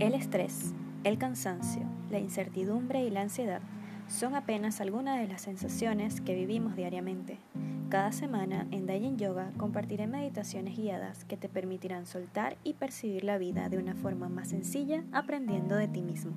El estrés, el cansancio, la incertidumbre y la ansiedad son apenas algunas de las sensaciones que vivimos diariamente. Cada semana en Dayin Yoga compartiré meditaciones guiadas que te permitirán soltar y percibir la vida de una forma más sencilla aprendiendo de ti mismo.